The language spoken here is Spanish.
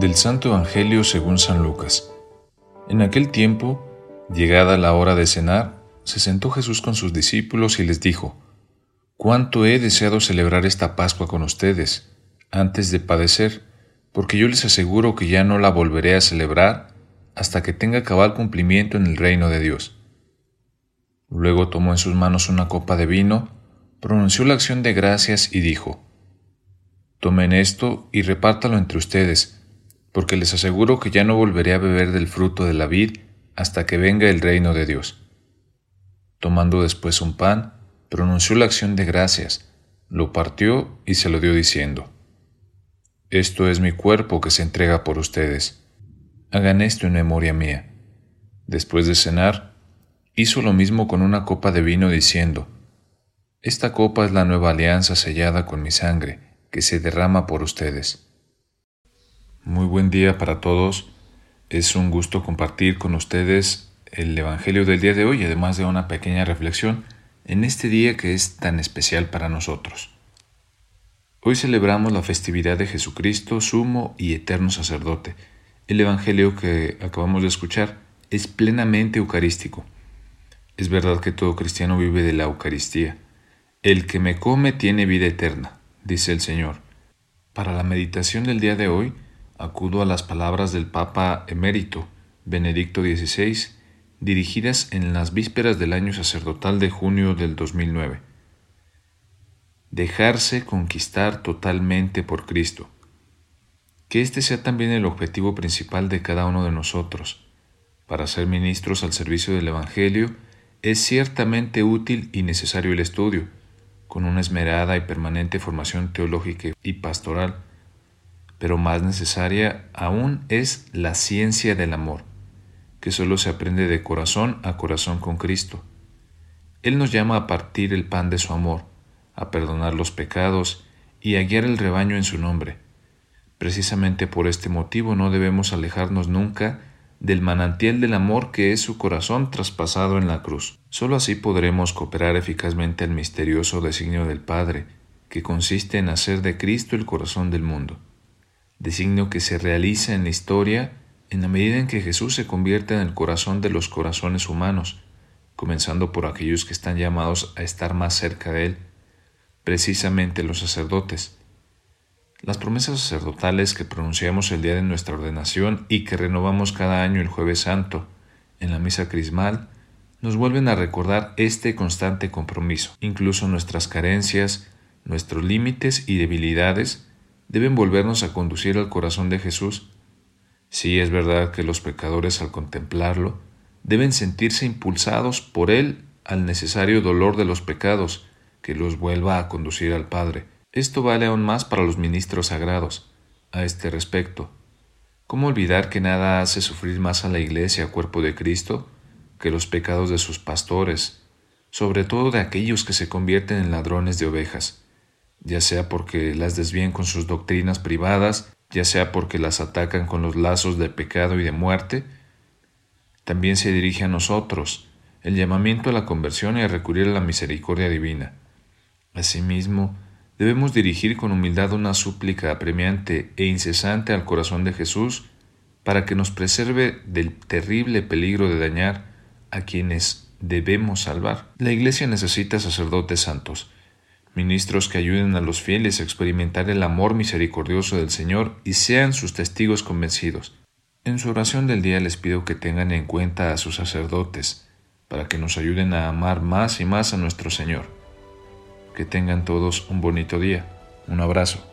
Del Santo Evangelio según San Lucas. En aquel tiempo, llegada la hora de cenar, se sentó Jesús con sus discípulos y les dijo, Cuánto he deseado celebrar esta Pascua con ustedes, antes de padecer, porque yo les aseguro que ya no la volveré a celebrar hasta que tenga cabal cumplimiento en el reino de Dios. Luego tomó en sus manos una copa de vino, pronunció la acción de gracias y dijo, Tomen esto y repártalo entre ustedes, porque les aseguro que ya no volveré a beber del fruto de la vid hasta que venga el reino de Dios. Tomando después un pan, pronunció la acción de gracias, lo partió y se lo dio diciendo, Esto es mi cuerpo que se entrega por ustedes. Hagan esto en memoria mía. Después de cenar, hizo lo mismo con una copa de vino diciendo, Esta copa es la nueva alianza sellada con mi sangre, que se derrama por ustedes. Muy buen día para todos. Es un gusto compartir con ustedes el Evangelio del día de hoy, además de una pequeña reflexión en este día que es tan especial para nosotros. Hoy celebramos la festividad de Jesucristo, sumo y eterno sacerdote. El Evangelio que acabamos de escuchar es plenamente eucarístico. Es verdad que todo cristiano vive de la Eucaristía. El que me come tiene vida eterna, dice el Señor. Para la meditación del día de hoy, acudo a las palabras del Papa emérito, Benedicto XVI, dirigidas en las vísperas del año sacerdotal de junio del 2009. Dejarse conquistar totalmente por Cristo. Que este sea también el objetivo principal de cada uno de nosotros. Para ser ministros al servicio del Evangelio es ciertamente útil y necesario el estudio, con una esmerada y permanente formación teológica y pastoral, pero más necesaria aún es la ciencia del amor, que solo se aprende de corazón a corazón con Cristo. Él nos llama a partir el pan de su amor, a perdonar los pecados y a guiar el rebaño en su nombre. Precisamente por este motivo no debemos alejarnos nunca del manantial del amor que es su corazón traspasado en la cruz. Solo así podremos cooperar eficazmente al misterioso designio del Padre, que consiste en hacer de Cristo el corazón del mundo designio que se realiza en la historia en la medida en que Jesús se convierte en el corazón de los corazones humanos, comenzando por aquellos que están llamados a estar más cerca de Él, precisamente los sacerdotes. Las promesas sacerdotales que pronunciamos el día de nuestra ordenación y que renovamos cada año el jueves santo en la misa crismal, nos vuelven a recordar este constante compromiso. Incluso nuestras carencias, nuestros límites y debilidades deben volvernos a conducir al corazón de Jesús. Sí es verdad que los pecadores al contemplarlo deben sentirse impulsados por Él al necesario dolor de los pecados que los vuelva a conducir al Padre. Esto vale aún más para los ministros sagrados. A este respecto, ¿cómo olvidar que nada hace sufrir más a la Iglesia, cuerpo de Cristo, que los pecados de sus pastores, sobre todo de aquellos que se convierten en ladrones de ovejas? Ya sea porque las desvían con sus doctrinas privadas, ya sea porque las atacan con los lazos de pecado y de muerte, también se dirige a nosotros el llamamiento a la conversión y a recurrir a la misericordia divina. Asimismo, debemos dirigir con humildad una súplica apremiante e incesante al corazón de Jesús para que nos preserve del terrible peligro de dañar a quienes debemos salvar. La Iglesia necesita sacerdotes santos, ministros que ayuden a los fieles a experimentar el amor misericordioso del Señor y sean sus testigos convencidos. En su oración del día les pido que tengan en cuenta a sus sacerdotes, para que nos ayuden a amar más y más a nuestro Señor. Que tengan todos un bonito día. Un abrazo.